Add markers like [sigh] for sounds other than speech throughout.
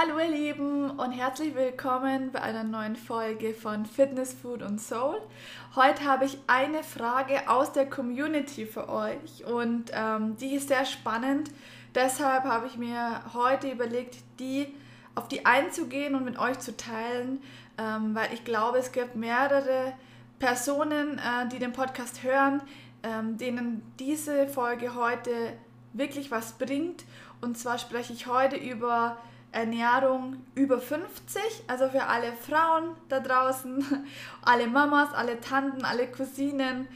Hallo ihr Lieben und herzlich willkommen bei einer neuen Folge von Fitness, Food und Soul. Heute habe ich eine Frage aus der Community für euch und ähm, die ist sehr spannend. Deshalb habe ich mir heute überlegt, die auf die einzugehen und mit euch zu teilen, ähm, weil ich glaube, es gibt mehrere Personen, äh, die den Podcast hören, ähm, denen diese Folge heute wirklich was bringt. Und zwar spreche ich heute über Ernährung über 50, also für alle Frauen da draußen, [laughs] alle Mamas, alle Tanten, alle Cousinen,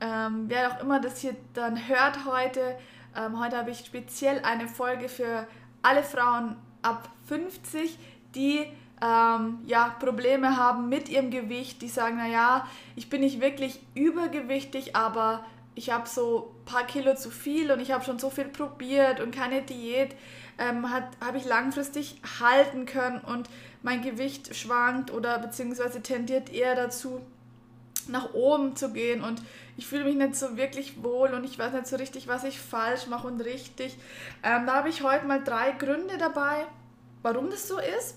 ähm, wer auch immer das hier dann hört heute. Ähm, heute habe ich speziell eine Folge für alle Frauen ab 50, die ähm, ja, Probleme haben mit ihrem Gewicht, die sagen, naja, ich bin nicht wirklich übergewichtig, aber ich habe so ein paar Kilo zu viel und ich habe schon so viel probiert und keine Diät ähm, habe ich langfristig halten können und mein Gewicht schwankt oder beziehungsweise tendiert eher dazu, nach oben zu gehen und ich fühle mich nicht so wirklich wohl und ich weiß nicht so richtig, was ich falsch mache und richtig. Ähm, da habe ich heute mal drei Gründe dabei, warum das so ist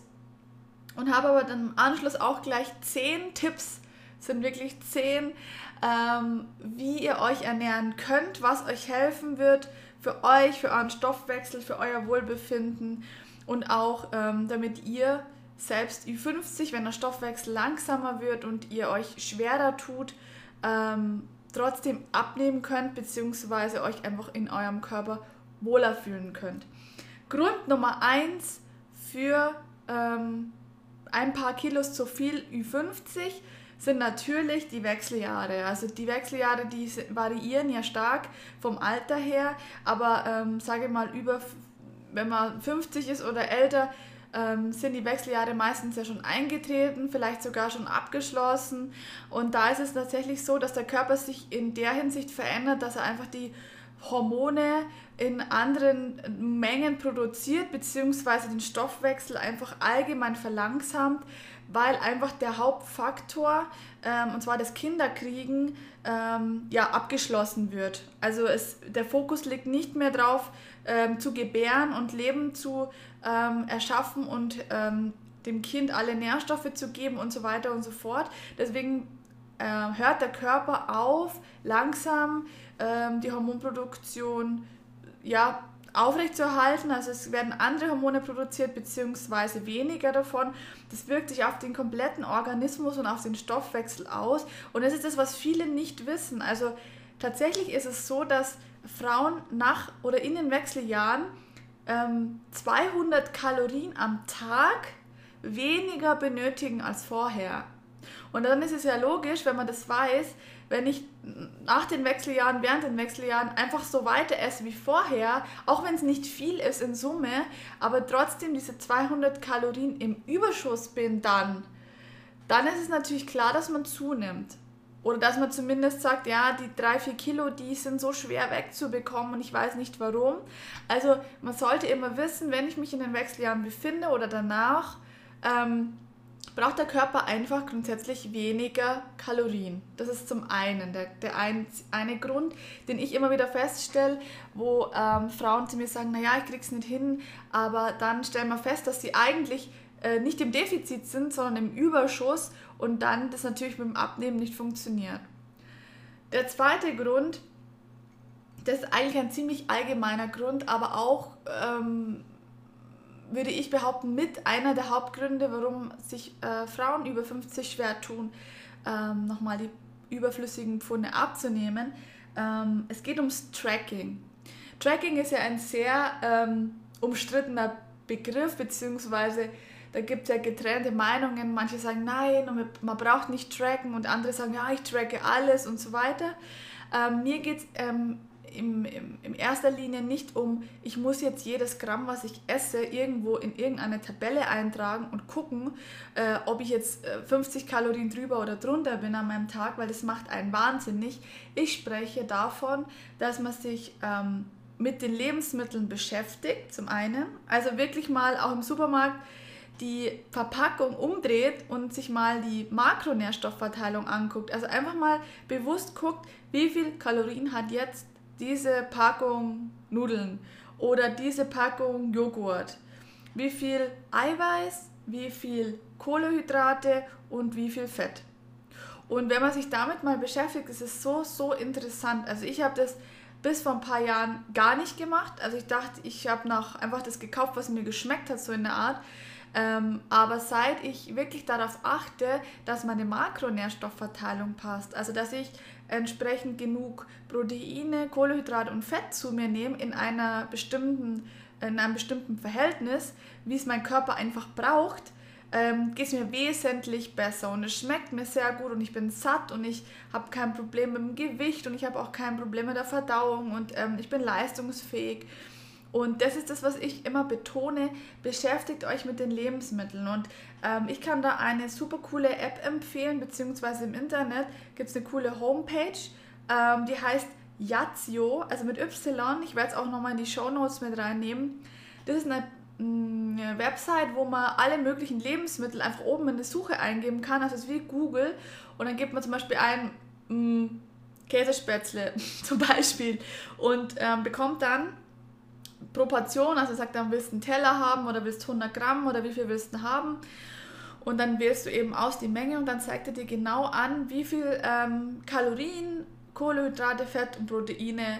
und habe aber dann im Anschluss auch gleich zehn Tipps, sind wirklich zehn, ähm, wie ihr euch ernähren könnt, was euch helfen wird für euch, für euren Stoffwechsel, für euer Wohlbefinden und auch ähm, damit ihr selbst Ü50, wenn der Stoffwechsel langsamer wird und ihr euch schwerer tut, ähm, trotzdem abnehmen könnt, beziehungsweise euch einfach in eurem Körper wohler fühlen könnt. Grund Nummer eins für ähm, ein paar Kilos zu viel Ü50 sind natürlich die Wechseljahre. Also die Wechseljahre, die variieren ja stark vom Alter her, aber ähm, sage mal über, wenn man 50 ist oder älter, ähm, sind die Wechseljahre meistens ja schon eingetreten, vielleicht sogar schon abgeschlossen. Und da ist es tatsächlich so, dass der Körper sich in der Hinsicht verändert, dass er einfach die Hormone in anderen Mengen produziert, beziehungsweise den Stoffwechsel einfach allgemein verlangsamt, weil einfach der Hauptfaktor, ähm, und zwar das Kinderkriegen, ähm, ja, abgeschlossen wird. Also es, der Fokus liegt nicht mehr drauf, ähm, zu gebären und Leben zu ähm, erschaffen und ähm, dem Kind alle Nährstoffe zu geben und so weiter und so fort. Deswegen äh, hört der Körper auf, langsam ähm, die Hormonproduktion ja, aufrechtzuerhalten. Also es werden andere Hormone produziert, beziehungsweise weniger davon. Das wirkt sich auf den kompletten Organismus und auf den Stoffwechsel aus. Und das ist das, was viele nicht wissen. Also tatsächlich ist es so, dass Frauen nach oder in den Wechseljahren ähm, 200 Kalorien am Tag weniger benötigen als vorher. Und dann ist es ja logisch, wenn man das weiß, wenn ich nach den Wechseljahren, während den Wechseljahren einfach so weiter esse wie vorher, auch wenn es nicht viel ist in Summe, aber trotzdem diese 200 Kalorien im Überschuss bin dann, dann ist es natürlich klar, dass man zunimmt. Oder dass man zumindest sagt, ja, die 3, 4 Kilo, die sind so schwer wegzubekommen und ich weiß nicht warum. Also man sollte immer wissen, wenn ich mich in den Wechseljahren befinde oder danach, ähm, braucht der Körper einfach grundsätzlich weniger Kalorien. Das ist zum einen der, der ein, eine Grund, den ich immer wieder feststelle, wo ähm, Frauen zu mir sagen, naja, ich krieg's nicht hin, aber dann stellen wir fest, dass sie eigentlich äh, nicht im Defizit sind, sondern im Überschuss und dann das natürlich mit dem Abnehmen nicht funktioniert. Der zweite Grund, das ist eigentlich ein ziemlich allgemeiner Grund, aber auch ähm, würde ich behaupten, mit einer der Hauptgründe, warum sich äh, Frauen über 50 schwer tun, ähm, nochmal die überflüssigen Pfunde abzunehmen. Ähm, es geht ums Tracking. Tracking ist ja ein sehr ähm, umstrittener Begriff, beziehungsweise da gibt es ja getrennte Meinungen. Manche sagen nein und man braucht nicht tracken und andere sagen ja, ich tracke alles und so weiter. Ähm, mir geht es ähm, im, im, in erster Linie nicht um, ich muss jetzt jedes Gramm, was ich esse, irgendwo in irgendeine Tabelle eintragen und gucken, äh, ob ich jetzt 50 äh, Kalorien drüber oder drunter bin an meinem Tag, weil das macht einen wahnsinnig. Ich spreche davon, dass man sich ähm, mit den Lebensmitteln beschäftigt, zum einen, also wirklich mal auch im Supermarkt die Verpackung umdreht und sich mal die Makronährstoffverteilung anguckt. Also einfach mal bewusst guckt, wie viel Kalorien hat jetzt diese Packung Nudeln oder diese Packung Joghurt. wie viel Eiweiß, wie viel Kohlenhydrate und wie viel Fett. Und wenn man sich damit mal beschäftigt, ist es so, so interessant. Also ich habe das bis vor ein paar Jahren gar nicht gemacht. Also ich dachte, ich habe einfach das gekauft, was mir geschmeckt hat, so in der Art. Ähm, aber seit ich wirklich darauf achte, dass meine Makronährstoffverteilung passt, also dass ich entsprechend genug Proteine, Kohlenhydrate und Fett zu mir nehme in einer bestimmten in einem bestimmten Verhältnis, wie es mein Körper einfach braucht, ähm, geht es mir wesentlich besser und es schmeckt mir sehr gut und ich bin satt und ich habe kein Problem mit dem Gewicht und ich habe auch kein Problem mit der Verdauung und ähm, ich bin leistungsfähig. Und das ist das, was ich immer betone, beschäftigt euch mit den Lebensmitteln. Und ähm, ich kann da eine super coole App empfehlen, beziehungsweise im Internet gibt es eine coole Homepage, ähm, die heißt Yazio, also mit Y. Ich werde es auch nochmal in die Show Notes mit reinnehmen. Das ist eine Mm, eine Website, wo man alle möglichen Lebensmittel einfach oben in die Suche eingeben kann. Also es ist wie Google. Und dann gibt man zum Beispiel ein mh, mm, Käsespätzle [laughs] zum Beispiel und ähm, bekommt dann Proportion, also sagt dann, willst du einen Teller haben oder willst du 100 Gramm oder wie viel willst du haben. Und dann wählst du eben aus die Menge und dann zeigt er dir genau an, wie viel ähm, Kalorien, Kohlenhydrate, Fett und Proteine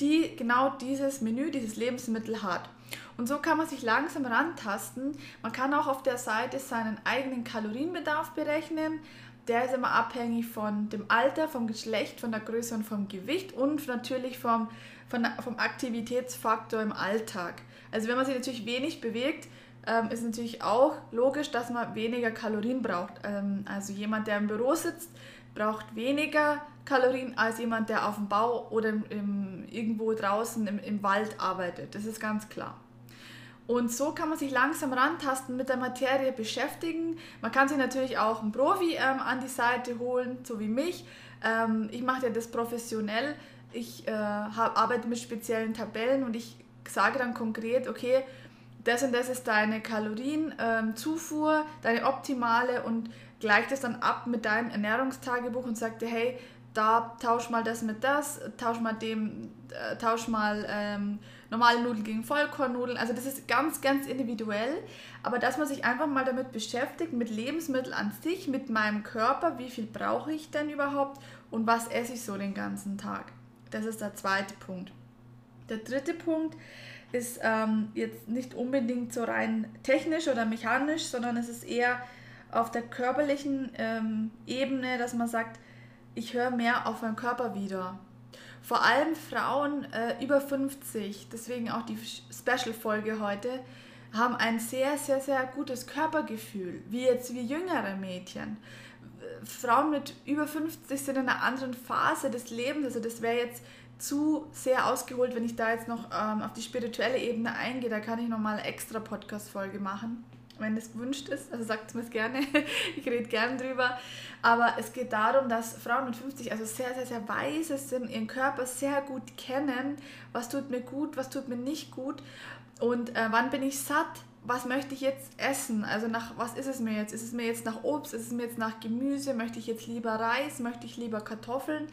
die genau dieses Menü, dieses Lebensmittel hat. Und so kann man sich langsam rantasten. Man kann auch auf der Seite seinen eigenen Kalorienbedarf berechnen. Der ist immer abhängig von dem Alter, vom Geschlecht, von der Größe und vom Gewicht und natürlich vom, von, vom Aktivitätsfaktor im Alltag. Also wenn man sich natürlich wenig bewegt, ähm, ist natürlich auch logisch, dass man weniger Kalorien braucht. Ähm, also jemand, der im Büro sitzt, braucht weniger Kalorien als jemand, der auf dem Bau oder im, im, irgendwo draußen im, im Wald arbeitet. Das ist ganz klar. Und so kann man sich langsam rantasten, mit der Materie beschäftigen. Man kann sich natürlich auch einen Profi ähm, an die Seite holen, so wie mich. Ähm, ich mache ja das professionell. Ich äh, hab, arbeite mit speziellen Tabellen und ich sage dann konkret, okay, das und das ist deine Kalorienzufuhr, ähm, deine optimale und gleicht es dann ab mit deinem Ernährungstagebuch und sagt dir, hey, da tausch mal das mit das, tausch mal dem, äh, tausch mal ähm, normale Nudeln gegen Vollkornnudeln. Also das ist ganz, ganz individuell. Aber dass man sich einfach mal damit beschäftigt, mit Lebensmitteln an sich, mit meinem Körper, wie viel brauche ich denn überhaupt und was esse ich so den ganzen Tag. Das ist der zweite Punkt. Der dritte Punkt ist ähm, jetzt nicht unbedingt so rein technisch oder mechanisch, sondern es ist eher auf der körperlichen ähm, Ebene, dass man sagt, ich höre mehr auf meinen Körper wieder. Vor allem Frauen äh, über 50, deswegen auch die Special-Folge heute, haben ein sehr, sehr, sehr gutes Körpergefühl, wie jetzt wie jüngere Mädchen. Frauen mit über 50 sind in einer anderen Phase des Lebens, also das wäre jetzt zu sehr ausgeholt, wenn ich da jetzt noch ähm, auf die spirituelle Ebene eingehe. Da kann ich nochmal eine extra Podcast-Folge machen wenn es gewünscht ist. Also sagt es mir gerne, [laughs] ich rede gerne drüber. Aber es geht darum, dass Frauen mit 50 also sehr, sehr, sehr weise sind, ihren Körper sehr gut kennen. Was tut mir gut, was tut mir nicht gut und äh, wann bin ich satt? Was möchte ich jetzt essen? Also nach was ist es mir jetzt? Ist es mir jetzt nach Obst? Ist es mir jetzt nach Gemüse? Möchte ich jetzt lieber Reis? Möchte ich lieber Kartoffeln?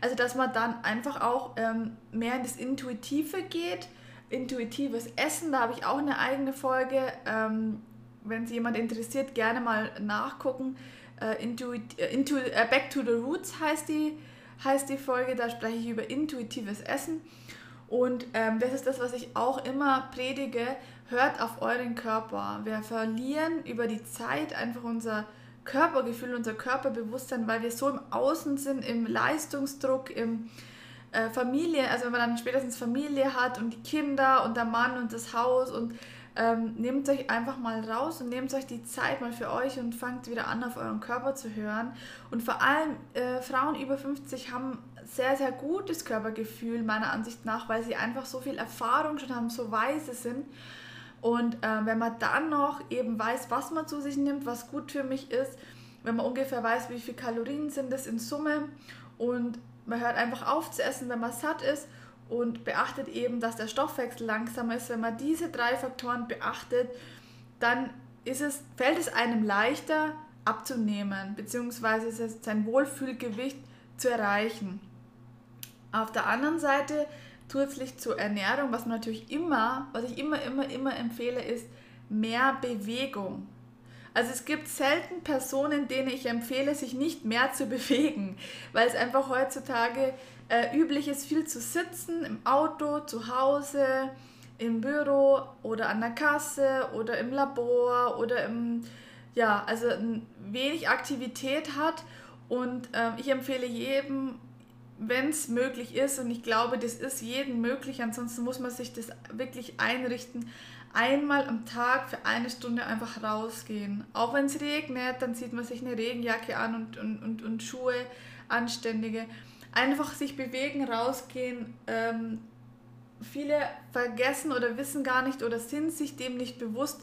Also dass man dann einfach auch ähm, mehr in das Intuitive geht intuitives Essen, da habe ich auch eine eigene Folge. Ähm, wenn es jemand interessiert, gerne mal nachgucken. Äh, Intuit, äh, Intu, äh, Back to the Roots heißt die, heißt die Folge, da spreche ich über intuitives Essen. Und ähm, das ist das, was ich auch immer predige. Hört auf euren Körper. Wir verlieren über die Zeit einfach unser Körpergefühl, unser Körperbewusstsein, weil wir so im Außen sind, im Leistungsdruck, im äh, Familie, also wenn man dann spätestens Familie hat und die Kinder und der Mann und das Haus und ähm, nehmt euch einfach mal raus und nehmt euch die Zeit mal für euch und fangt wieder an, auf euren Körper zu hören. Und vor allem äh, Frauen über 50 haben sehr, sehr gutes Körpergefühl, meiner Ansicht nach, weil sie einfach so viel Erfahrung schon haben, so weise sind. Und äh, wenn man dann noch eben weiß, was man zu sich nimmt, was gut für mich ist, wenn man ungefähr weiß, wie viele Kalorien sind es in Summe und man hört einfach auf zu essen, wenn man satt ist und beachtet eben, dass der Stoffwechsel langsamer ist. Wenn man diese drei Faktoren beachtet, dann ist es, fällt es einem leichter abzunehmen, beziehungsweise sein Wohlfühlgewicht zu erreichen. Auf der anderen Seite zusätzlich zur Ernährung, was man natürlich immer, was ich immer, immer, immer empfehle, ist mehr Bewegung. Also es gibt selten Personen, denen ich empfehle, sich nicht mehr zu [laughs] bewegen, weil es einfach heutzutage äh, üblich ist, viel zu sitzen, im Auto, zu Hause, im Büro oder an der Kasse oder im Labor oder im, ja, also wenig Aktivität hat. Und äh, ich empfehle jedem, wenn es möglich ist, und ich glaube, das ist jedem möglich, ansonsten muss man sich das wirklich einrichten, einmal am Tag für eine Stunde einfach rausgehen. Auch wenn es regnet, dann zieht man sich eine Regenjacke an und, und, und, und Schuhe, anständige. Einfach sich bewegen, rausgehen. Ähm, viele vergessen oder wissen gar nicht oder sind sich dem nicht bewusst,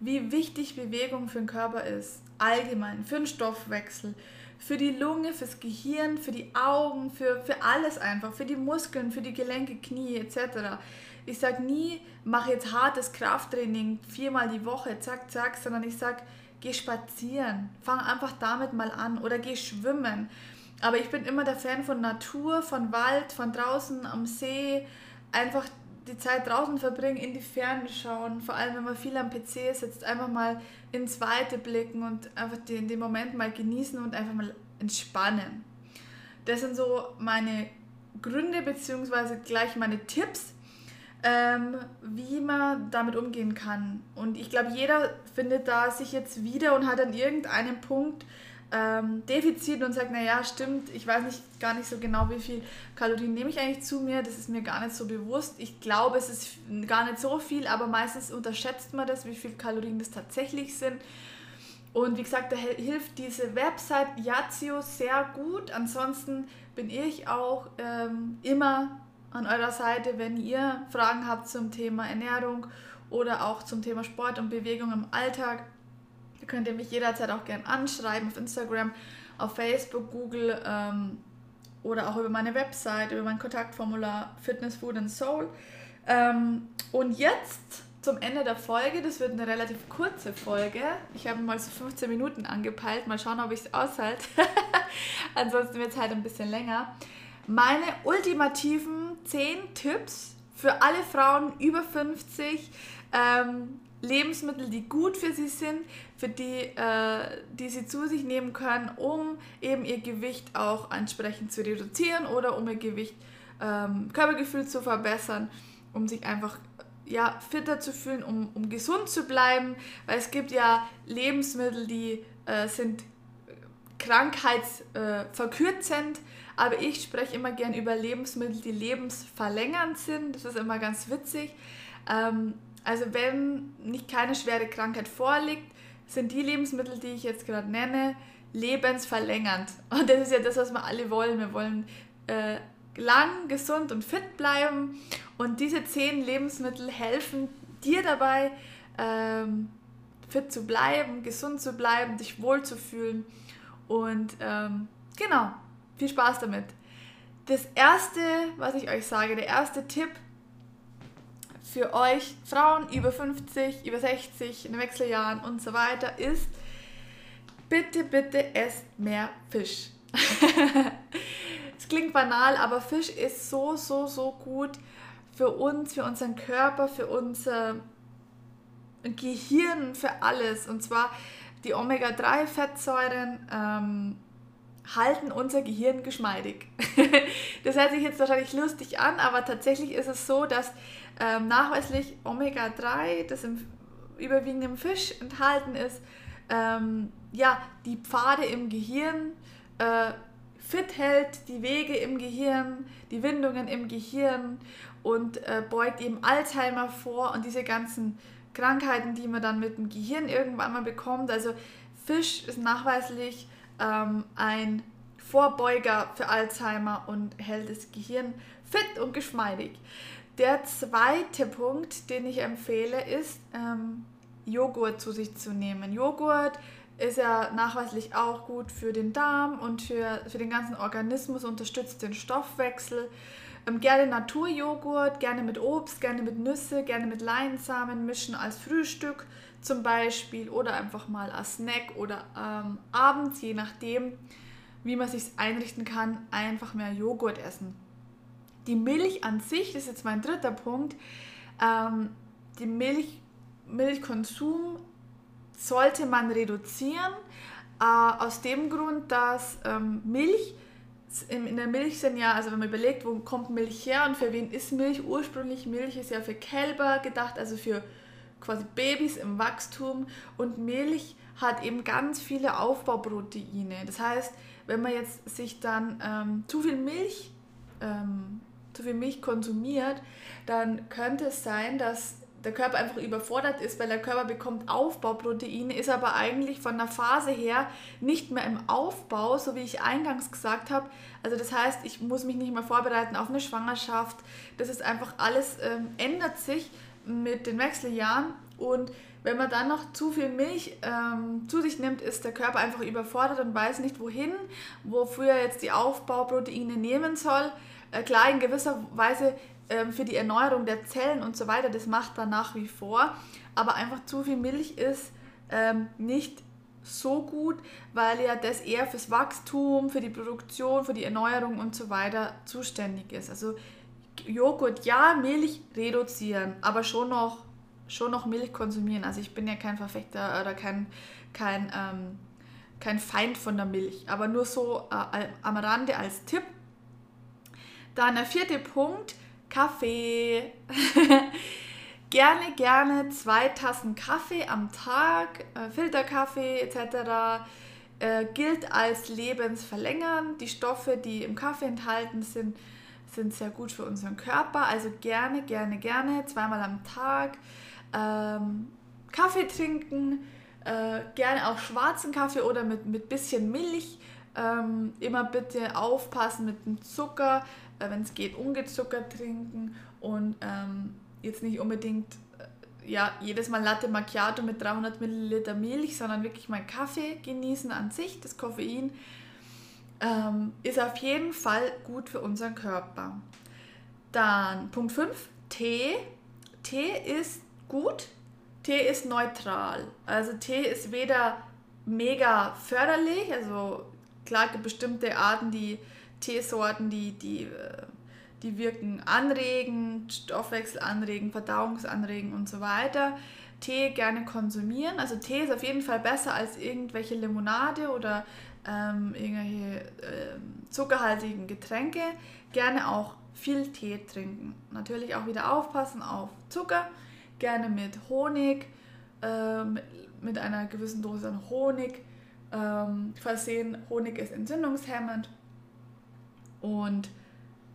wie wichtig Bewegung für den Körper ist. Allgemein, für den Stoffwechsel, für die Lunge, fürs Gehirn, für die Augen, für, für alles einfach, für die Muskeln, für die Gelenke, Knie etc. Ich sage nie, mach jetzt hartes Krafttraining viermal die Woche, zack, zack, sondern ich sage, geh spazieren, fang einfach damit mal an oder geh schwimmen. Aber ich bin immer der Fan von Natur, von Wald, von draußen am See, einfach die Zeit draußen verbringen, in die Ferne schauen, vor allem wenn man viel am PC sitzt, einfach mal ins Weite blicken und einfach den, den Moment mal genießen und einfach mal entspannen. Das sind so meine Gründe beziehungsweise gleich meine Tipps, ähm, wie man damit umgehen kann. Und ich glaube, jeder findet da sich jetzt wieder und hat an irgendeinem Punkt ähm, Defizit und sagt, naja, stimmt, ich weiß nicht gar nicht so genau, wie viel Kalorien nehme ich eigentlich zu mir, das ist mir gar nicht so bewusst. Ich glaube, es ist gar nicht so viel, aber meistens unterschätzt man das, wie viel Kalorien das tatsächlich sind. Und wie gesagt, da hilft diese Website Yazio sehr gut. Ansonsten bin ich auch ähm, immer an eurer Seite, wenn ihr Fragen habt zum Thema Ernährung oder auch zum Thema Sport und Bewegung im Alltag. Könnt ihr mich jederzeit auch gerne anschreiben auf Instagram, auf Facebook, Google ähm, oder auch über meine Website, über mein Kontaktformular Fitness, Food and Soul. Ähm, und jetzt zum Ende der Folge. Das wird eine relativ kurze Folge. Ich habe mal so 15 Minuten angepeilt. Mal schauen, ob ich es aushalte. [laughs] Ansonsten wird es halt ein bisschen länger. Meine ultimativen 10 Tipps für alle Frauen über 50. Ähm, Lebensmittel, die gut für sie sind, für die, äh, die sie zu sich nehmen können, um eben ihr Gewicht auch entsprechend zu reduzieren oder um ihr Gewicht, ähm, Körpergefühl zu verbessern, um sich einfach ja, fitter zu fühlen, um, um gesund zu bleiben, weil es gibt ja Lebensmittel, die äh, sind krankheitsverkürzend, äh, aber ich spreche immer gern über Lebensmittel, die lebensverlängernd sind. Das ist immer ganz witzig. Ähm, also wenn nicht keine schwere Krankheit vorliegt, sind die Lebensmittel, die ich jetzt gerade nenne, lebensverlängernd. Und das ist ja das, was wir alle wollen. Wir wollen äh, lang, gesund und fit bleiben. Und diese zehn Lebensmittel helfen dir dabei, ähm, fit zu bleiben, gesund zu bleiben, dich wohlzufühlen. Und ähm, genau, viel Spaß damit. Das erste, was ich euch sage, der erste Tipp für euch Frauen über 50, über 60, in den Wechseljahren und so weiter ist, bitte, bitte esst mehr Fisch. [laughs] Es klingt banal, aber Fisch ist so, so, so gut für uns, für unseren Körper, für unser Gehirn, für alles. Und zwar die Omega-3-Fettsäuren ähm, halten unser Gehirn geschmeidig. [laughs] das hört sich jetzt wahrscheinlich lustig an, aber tatsächlich ist es so, dass ähm, nachweislich Omega-3, das im, überwiegend im Fisch enthalten ist, ähm, ja, die Pfade im Gehirn äh, fit hält, die Wege im Gehirn, die Windungen im Gehirn und äh, beugt eben Alzheimer vor und diese ganzen Krankheiten, die man dann mit dem Gehirn irgendwann mal bekommt. Also Fisch ist nachweislich ähm, ein Vorbeuger für Alzheimer und hält das Gehirn fit und geschmeidig. Der zweite Punkt, den ich empfehle, ist ähm, Joghurt zu sich zu nehmen. Joghurt ist ja nachweislich auch gut für den Darm und für, für den ganzen Organismus, unterstützt den Stoffwechsel. Ähm, gerne Naturjoghurt, gerne mit Obst, gerne mit Nüsse, gerne mit Leinsamen mischen als Frühstück zum Beispiel oder einfach mal als Snack oder ähm, abends, je nachdem, wie man sich einrichten kann, einfach mehr Joghurt essen. Die Milch an sich, das ist jetzt mein dritter Punkt, ähm, die Milch Milchkonsum sollte man reduzieren, äh, aus dem Grund, dass ähm, Milch in der Milch sind ja, also wenn man überlegt, wo kommt Milch her und für wen ist Milch? Ursprünglich Milch ist ja für Kälber gedacht, also für quasi Babys im Wachstum und Milch hat eben ganz viele Aufbauproteine. Das heißt, wenn man jetzt sich dann ähm, zu viel Milch ähm, zu viel Milch konsumiert, dann könnte es sein, dass der Körper einfach überfordert ist, weil der Körper bekommt Aufbauproteine, ist aber eigentlich von der Phase her nicht mehr im Aufbau, so wie ich eingangs gesagt habe. Also das heißt, ich muss mich nicht mehr vorbereiten auf eine Schwangerschaft. Das ist einfach alles ähm, ändert sich mit den Wechseljahren und wenn man dann noch zu viel Milch ähm, zu sich nimmt, ist der Körper einfach überfordert und weiß nicht wohin, wofür er jetzt die Aufbauproteine nehmen soll. Äh, klar, in gewisser Weise ähm, für die Erneuerung der Zellen und so weiter, das macht er nach wie vor. Aber einfach zu viel Milch ist ähm, nicht so gut, weil ja das eher fürs Wachstum, für die Produktion, für die Erneuerung und so weiter zuständig ist. Also Joghurt ja, Milch reduzieren, aber schon noch, schon noch Milch konsumieren. Also ich bin ja kein Verfechter oder kein, kein, ähm, kein Feind von der Milch, aber nur so äh, am Rande als Tipp. Dann der vierte Punkt, Kaffee. [laughs] gerne, gerne zwei Tassen Kaffee am Tag, äh, Filterkaffee etc. Äh, gilt als lebensverlängernd. Die Stoffe, die im Kaffee enthalten sind, sind sehr gut für unseren Körper. Also gerne, gerne, gerne zweimal am Tag ähm, Kaffee trinken. Äh, gerne auch schwarzen Kaffee oder mit, mit bisschen Milch. Ähm, immer bitte aufpassen mit dem Zucker, wenn es geht, ungezuckert trinken und ähm, jetzt nicht unbedingt äh, ja, jedes Mal Latte Macchiato mit 300 Milliliter Milch, sondern wirklich mal Kaffee genießen an sich, das Koffein ähm, ist auf jeden Fall gut für unseren Körper. Dann Punkt 5, Tee. Tee ist gut, Tee ist neutral. Also Tee ist weder mega förderlich, also klar gibt bestimmte Arten, die Teesorten, die, die, äh, die wirken anregend, Stoffwechsel anregen, Verdauungsanregen und so weiter. Tee gerne konsumieren. Also Tee ist auf jeden Fall besser als irgendwelche Limonade oder ähm, irgendwelche äh, zuckerhaltigen Getränke. Gerne auch viel Tee trinken. Natürlich auch wieder aufpassen auf Zucker. Gerne mit Honig, äh, mit, mit einer gewissen Dose an Honig ähm, versehen. Honig ist entzündungshemmend und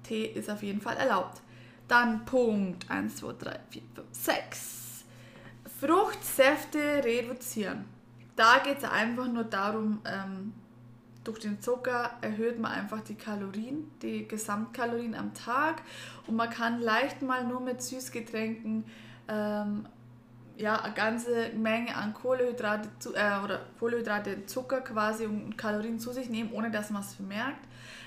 Tee ist auf jeden Fall erlaubt. Dann Punkt 1, 2, 3, 4, 5, 6. Fruchtsäfte reduzieren. Da geht es einfach nur darum, ähm, durch den Zucker erhöht man einfach die Kalorien, die Gesamtkalorien am Tag und man kann leicht mal nur mit Süßgetränken ähm, ja, eine ganze Menge an Kohlenhydrate zu, äh, oder Kohlenhydrate, Zucker quasi und Kalorien zu sich nehmen, ohne dass man es bemerkt.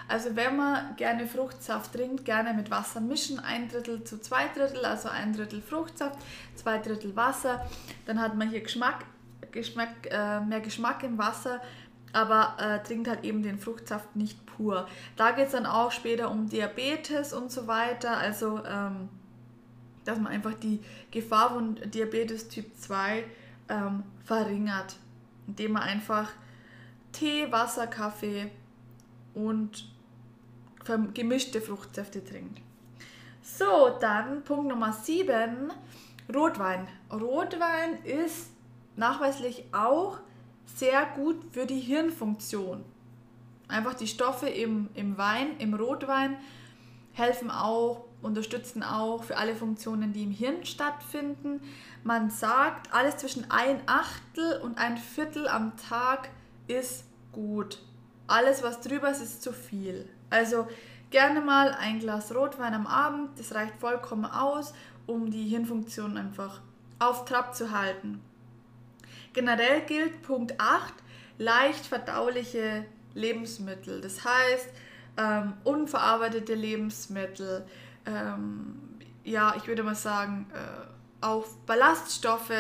Also wenn man gerne Fruchtsaft trinkt, gerne mit Wasser mischen, ein Drittel zu zwei Drittel, also ein Drittel Fruchtsaft, zwei Drittel Wasser, dann hat man hier Geschmack, Geschmack äh, mehr Geschmack im Wasser, aber äh, trinkt halt eben den Fruchtsaft nicht pur. Da geht es dann auch später um Diabetes und so weiter, also ähm, dass man einfach die Gefahr von Diabetes Typ 2 ähm, verringert, indem man einfach Tee, Wasser, Kaffee und gemischte Fruchtsäfte trinkt. So, dann Punkt Nummer 7, Rotwein. Rotwein ist nachweislich auch sehr gut für die Hirnfunktion. Einfach die Stoffe im, im Wein, im Rotwein helfen auch, unterstützen auch für alle Funktionen, die im Hirn stattfinden. Man sagt, alles zwischen ein Achtel und ein Viertel am Tag ist gut. Alles, was drüber ist, ist zu viel. Also gerne mal ein Glas Rotwein am Abend, das reicht vollkommen aus, um die Hirnfunktion einfach auf Trab zu halten. Generell gilt Punkt 8, leicht verdauliche Lebensmittel. Das heißt, ähm, unverarbeitete Lebensmittel, ähm, ja, ich würde mal sagen, äh, auch Ballaststoffe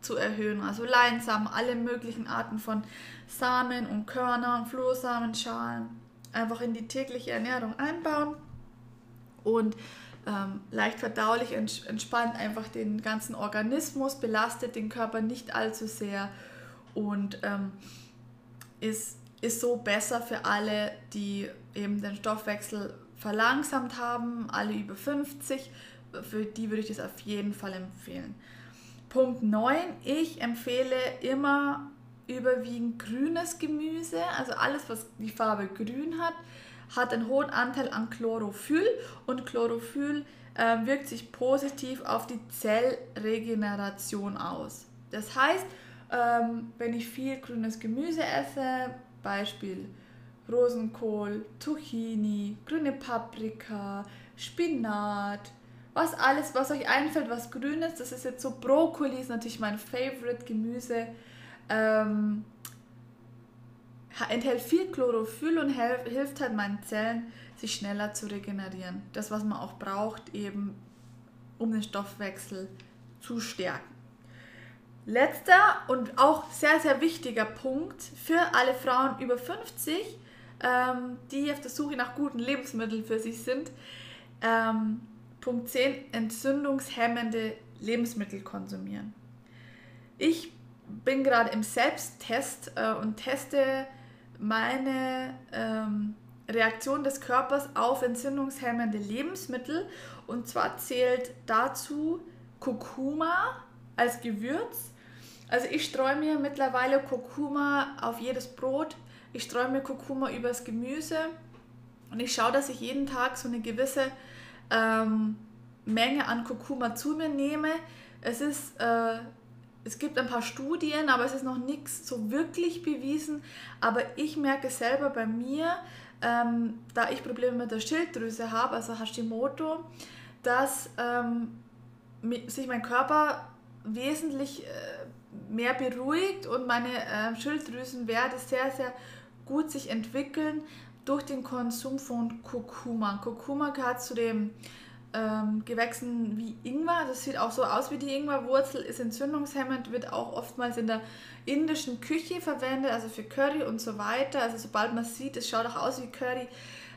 zu erhöhen, also Leinsamen, alle möglichen Arten von Samen und Körner, Flohsamenschalen einfach in die tägliche Ernährung einbauen und ähm, leicht verdaulich, entspannt einfach den ganzen Organismus, belastet den Körper nicht allzu sehr und ähm, ist, ist so besser für alle, die eben den Stoffwechsel verlangsamt haben, alle über 50. Für die würde ich das auf jeden Fall empfehlen. Punkt 9. Ich empfehle immer überwiegend grünes Gemüse, also alles, was die Farbe grün hat, hat einen hohen Anteil an Chlorophyll und Chlorophyll äh, wirkt sich positiv auf die Zellregeneration aus. Das heißt, ähm, wenn ich viel grünes Gemüse esse, Beispiel Rosenkohl, Zucchini, grüne Paprika, Spinat, was alles, was euch einfällt, was grün ist, das ist jetzt so Brokkoli, ist natürlich mein Favorite Gemüse. Ähm, enthält viel Chlorophyll und hilft halt meinen Zellen, sich schneller zu regenerieren. Das, was man auch braucht, eben um den Stoffwechsel zu stärken. Letzter und auch sehr, sehr wichtiger Punkt für alle Frauen über 50, ähm, die auf der Suche nach guten Lebensmitteln für sich sind. Ähm, Punkt 10, entzündungshemmende Lebensmittel konsumieren. Ich bin gerade im Selbsttest äh, und teste meine ähm, Reaktion des Körpers auf entzündungshemmende Lebensmittel. Und zwar zählt dazu Kurkuma als Gewürz. Also ich streue mir mittlerweile Kurkuma auf jedes Brot. Ich streue mir Kurkuma übers Gemüse. Und ich schaue, dass ich jeden Tag so eine gewisse ähm, Menge an Kurkuma zu mir nehme. Es ist äh, es gibt ein paar Studien, aber es ist noch nichts so wirklich bewiesen. Aber ich merke selber bei mir, ähm, da ich Probleme mit der Schilddrüse habe, also Hashimoto, dass ähm, sich mein Körper wesentlich äh, mehr beruhigt und meine äh, Schilddrüsenwerte sehr, sehr gut sich entwickeln durch den Konsum von Kurkuma. Kurkuma gehört zu dem ähm, Gewächsen wie Ingwer. Das sieht auch so aus wie die Ingwerwurzel, ist entzündungshemmend, wird auch oftmals in der indischen Küche verwendet, also für Curry und so weiter. Also sobald man sieht, es schaut auch aus wie Curry.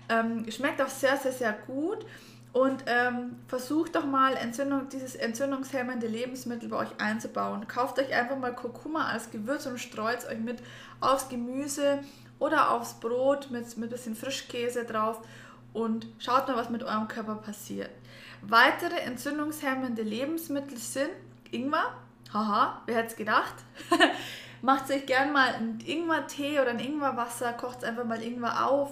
Ähm, schmeckt auch sehr, sehr, sehr gut. Und ähm, versucht doch mal Entzündung, dieses entzündungshemmende Lebensmittel bei euch einzubauen. Kauft euch einfach mal Kurkuma als Gewürz und streut es euch mit aufs Gemüse oder aufs Brot mit ein bisschen Frischkäse drauf und schaut mal, was mit eurem Körper passiert. Weitere entzündungshemmende Lebensmittel sind Ingwer. Haha, wer hätte es gedacht? [laughs] Macht euch gern mal einen Ingwer-Tee oder ein Ingwerwasser, kocht einfach mal Ingwer auf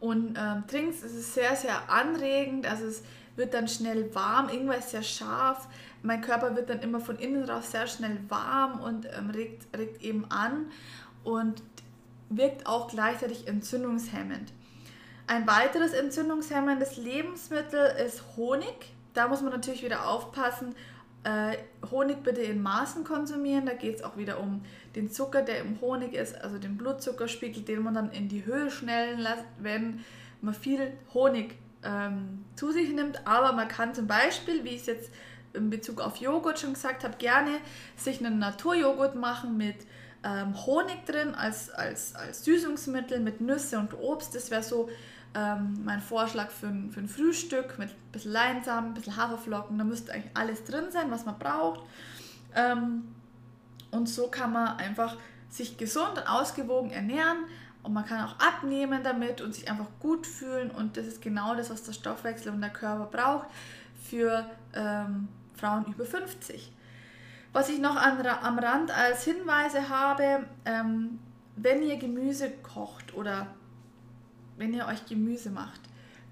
und ähm, trinkt es. ist sehr, sehr anregend, also es wird dann schnell warm. Ingwer ist sehr scharf. Mein Körper wird dann immer von innen raus sehr schnell warm und ähm, regt, regt eben an und wirkt auch gleichzeitig entzündungshemmend. Ein weiteres entzündungshemmendes Lebensmittel ist Honig. Da muss man natürlich wieder aufpassen. Äh, Honig bitte in Maßen konsumieren. Da geht es auch wieder um den Zucker, der im Honig ist, also den Blutzuckerspiegel, den man dann in die Höhe schnellen lässt, wenn man viel Honig ähm, zu sich nimmt. Aber man kann zum Beispiel, wie ich es jetzt in Bezug auf Joghurt schon gesagt habe, gerne sich einen Naturjoghurt machen mit ähm, Honig drin als, als, als Süßungsmittel, mit Nüsse und Obst. Das wäre so ähm, mein Vorschlag für ein, für ein Frühstück mit ein bisschen Leinsamen, ein bisschen Haferflocken. Da müsste eigentlich alles drin sein, was man braucht. Ähm, und so kann man einfach sich gesund und ausgewogen ernähren und man kann auch abnehmen damit und sich einfach gut fühlen. Und das ist genau das, was der Stoffwechsel und der Körper braucht für ähm, Frauen über 50. Was ich noch an, am Rand als Hinweise habe, ähm, wenn ihr Gemüse kocht oder wenn ihr euch Gemüse macht,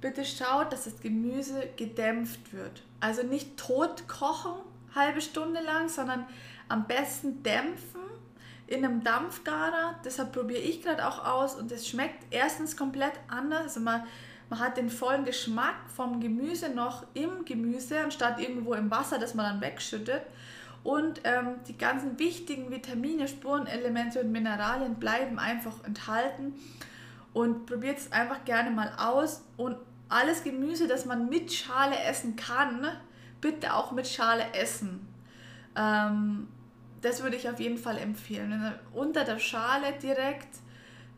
bitte schaut, dass das Gemüse gedämpft wird. Also nicht tot kochen, halbe Stunde lang, sondern am besten dämpfen in einem Dampfgarer. Deshalb probiere ich gerade auch aus und es schmeckt erstens komplett anders. Also man, man hat den vollen Geschmack vom Gemüse noch im Gemüse, anstatt irgendwo im Wasser, das man dann wegschüttet. Und ähm, die ganzen wichtigen Vitamine, Spurenelemente und Mineralien bleiben einfach enthalten und probiert es einfach gerne mal aus. Und alles Gemüse, das man mit Schale essen kann, bitte auch mit Schale essen. Ähm, das würde ich auf jeden Fall empfehlen. Unter der Schale direkt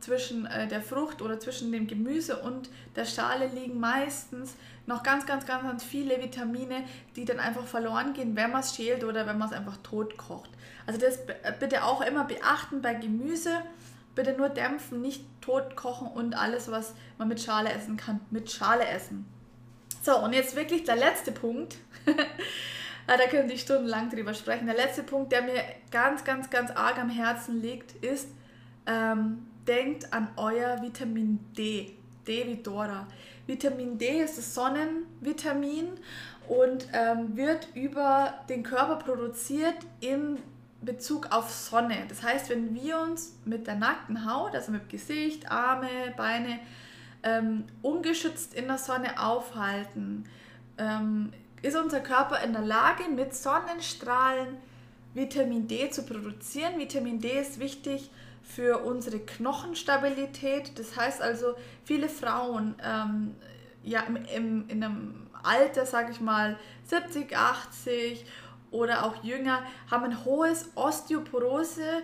zwischen äh, der Frucht oder zwischen dem Gemüse und der Schale liegen meistens noch ganz, ganz, ganz, ganz viele Vitamine, die dann einfach verloren gehen, wenn man es schält oder wenn man es einfach tot kocht. Also das bitte auch immer beachten bei Gemüse. Bitte nur dämpfen, nicht tot kochen und alles, was man mit Schale essen kann, mit Schale essen. So, und jetzt wirklich der letzte Punkt. [laughs] da können die stundenlang drüber sprechen. Der letzte Punkt, der mir ganz, ganz, ganz arg am Herzen liegt, ist, ähm, denkt an euer Vitamin D. D wie Dora. Vitamin D ist das Sonnenvitamin und ähm, wird über den Körper produziert in Bezug auf Sonne. Das heißt, wenn wir uns mit der nackten Haut, also mit Gesicht, Arme, Beine, ähm, ungeschützt in der Sonne aufhalten, ähm, ist unser Körper in der Lage, mit Sonnenstrahlen Vitamin D zu produzieren. Vitamin D ist wichtig für unsere Knochenstabilität. Das heißt also, viele Frauen ähm, ja, im, im, in einem Alter, sage ich mal, 70, 80 oder auch jünger, haben ein hohes Osteoporose.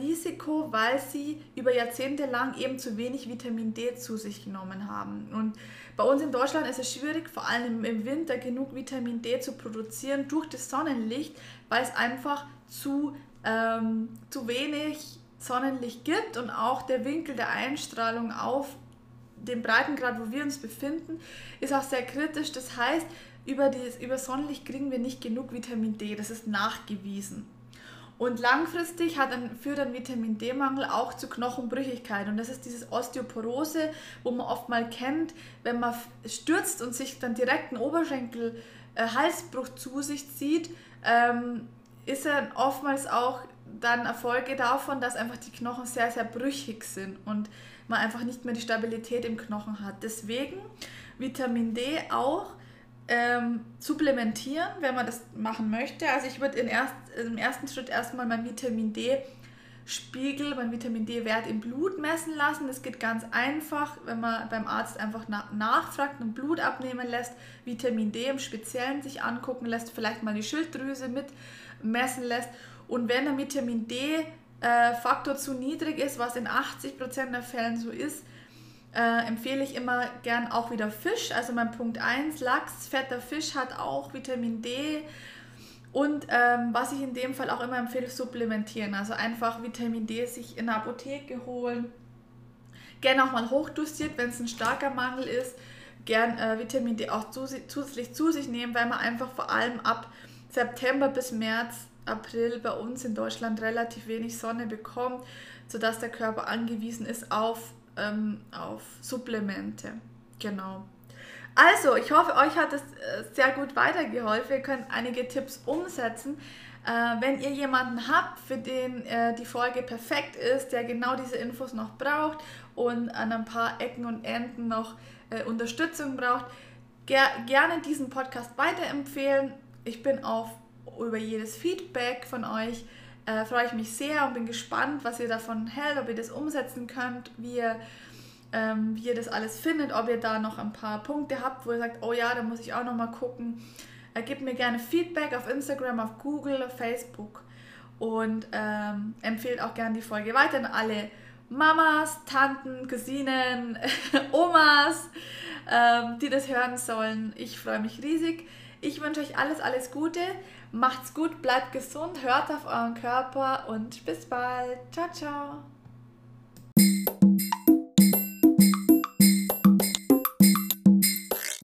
Risiko, weil sie über Jahrzehnte lang eben zu wenig Vitamin D zu sich genommen haben. Und bei uns in Deutschland ist es schwierig, vor allem im Winter genug Vitamin D zu produzieren durch das Sonnenlicht, weil es einfach zu, ähm, zu wenig Sonnenlicht gibt und auch der Winkel der Einstrahlung auf dem Breitengrad, wo wir uns befinden, ist auch sehr kritisch. Das heißt, über, dieses, über Sonnenlicht kriegen wir nicht genug Vitamin D. Das ist nachgewiesen. Und langfristig hat ein, führt ein Vitamin D-Mangel auch zu Knochenbrüchigkeit. Und das ist dieses Osteoporose, wo man oft mal kennt, wenn man stürzt und sich dann direkt einen Oberschenkel äh, zu sich zieht, ähm, ist er oftmals auch dann Erfolge davon, dass einfach die Knochen sehr, sehr brüchig sind und man einfach nicht mehr die Stabilität im Knochen hat. Deswegen Vitamin D auch ähm, supplementieren, wenn man das machen möchte. Also ich würde erst, im ersten Schritt erstmal mein Vitamin D Spiegel, mein Vitamin D-Wert im Blut messen lassen. Das geht ganz einfach, wenn man beim Arzt einfach nachfragt, ein Blut abnehmen lässt, Vitamin D im Speziellen sich angucken lässt, vielleicht mal die Schilddrüse mit messen lässt. Und wenn der Vitamin D-Faktor äh, zu niedrig ist, was in 80% der Fällen so ist, äh, empfehle ich immer gern auch wieder Fisch. Also mein Punkt 1, Lachs, fetter Fisch hat auch Vitamin D. Und ähm, was ich in dem Fall auch immer empfehle, supplementieren. Also einfach Vitamin D sich in der Apotheke holen. Gerne auch mal hochdosiert, wenn es ein starker Mangel ist. Gern äh, Vitamin D auch zusätzlich zu sich nehmen, weil man einfach vor allem ab September bis März, April bei uns in Deutschland relativ wenig Sonne bekommt, sodass der Körper angewiesen ist auf ähm, auf Supplemente. Genau. Also, ich hoffe, euch hat es äh, sehr gut weitergeholfen. Ihr könnt einige Tipps umsetzen. Äh, wenn ihr jemanden habt, für den äh, die Folge perfekt ist, der genau diese Infos noch braucht und an ein paar Ecken und Enden noch äh, Unterstützung braucht, ger gerne diesen Podcast weiterempfehlen. Ich bin auf über jedes Feedback von euch äh, freue ich mich sehr und bin gespannt, was ihr davon hält, ob ihr das umsetzen könnt, wie ihr, ähm, wie ihr das alles findet, ob ihr da noch ein paar Punkte habt, wo ihr sagt, oh ja, da muss ich auch noch mal gucken. Äh, gebt mir gerne Feedback auf Instagram, auf Google, auf Facebook und ähm, empfehlt auch gerne die Folge weiter an alle Mamas, Tanten, Cousinen, [laughs] Omas, ähm, die das hören sollen. Ich freue mich riesig. Ich wünsche euch alles, alles Gute. Macht's gut, bleibt gesund, hört auf euren Körper und bis bald. Ciao, ciao.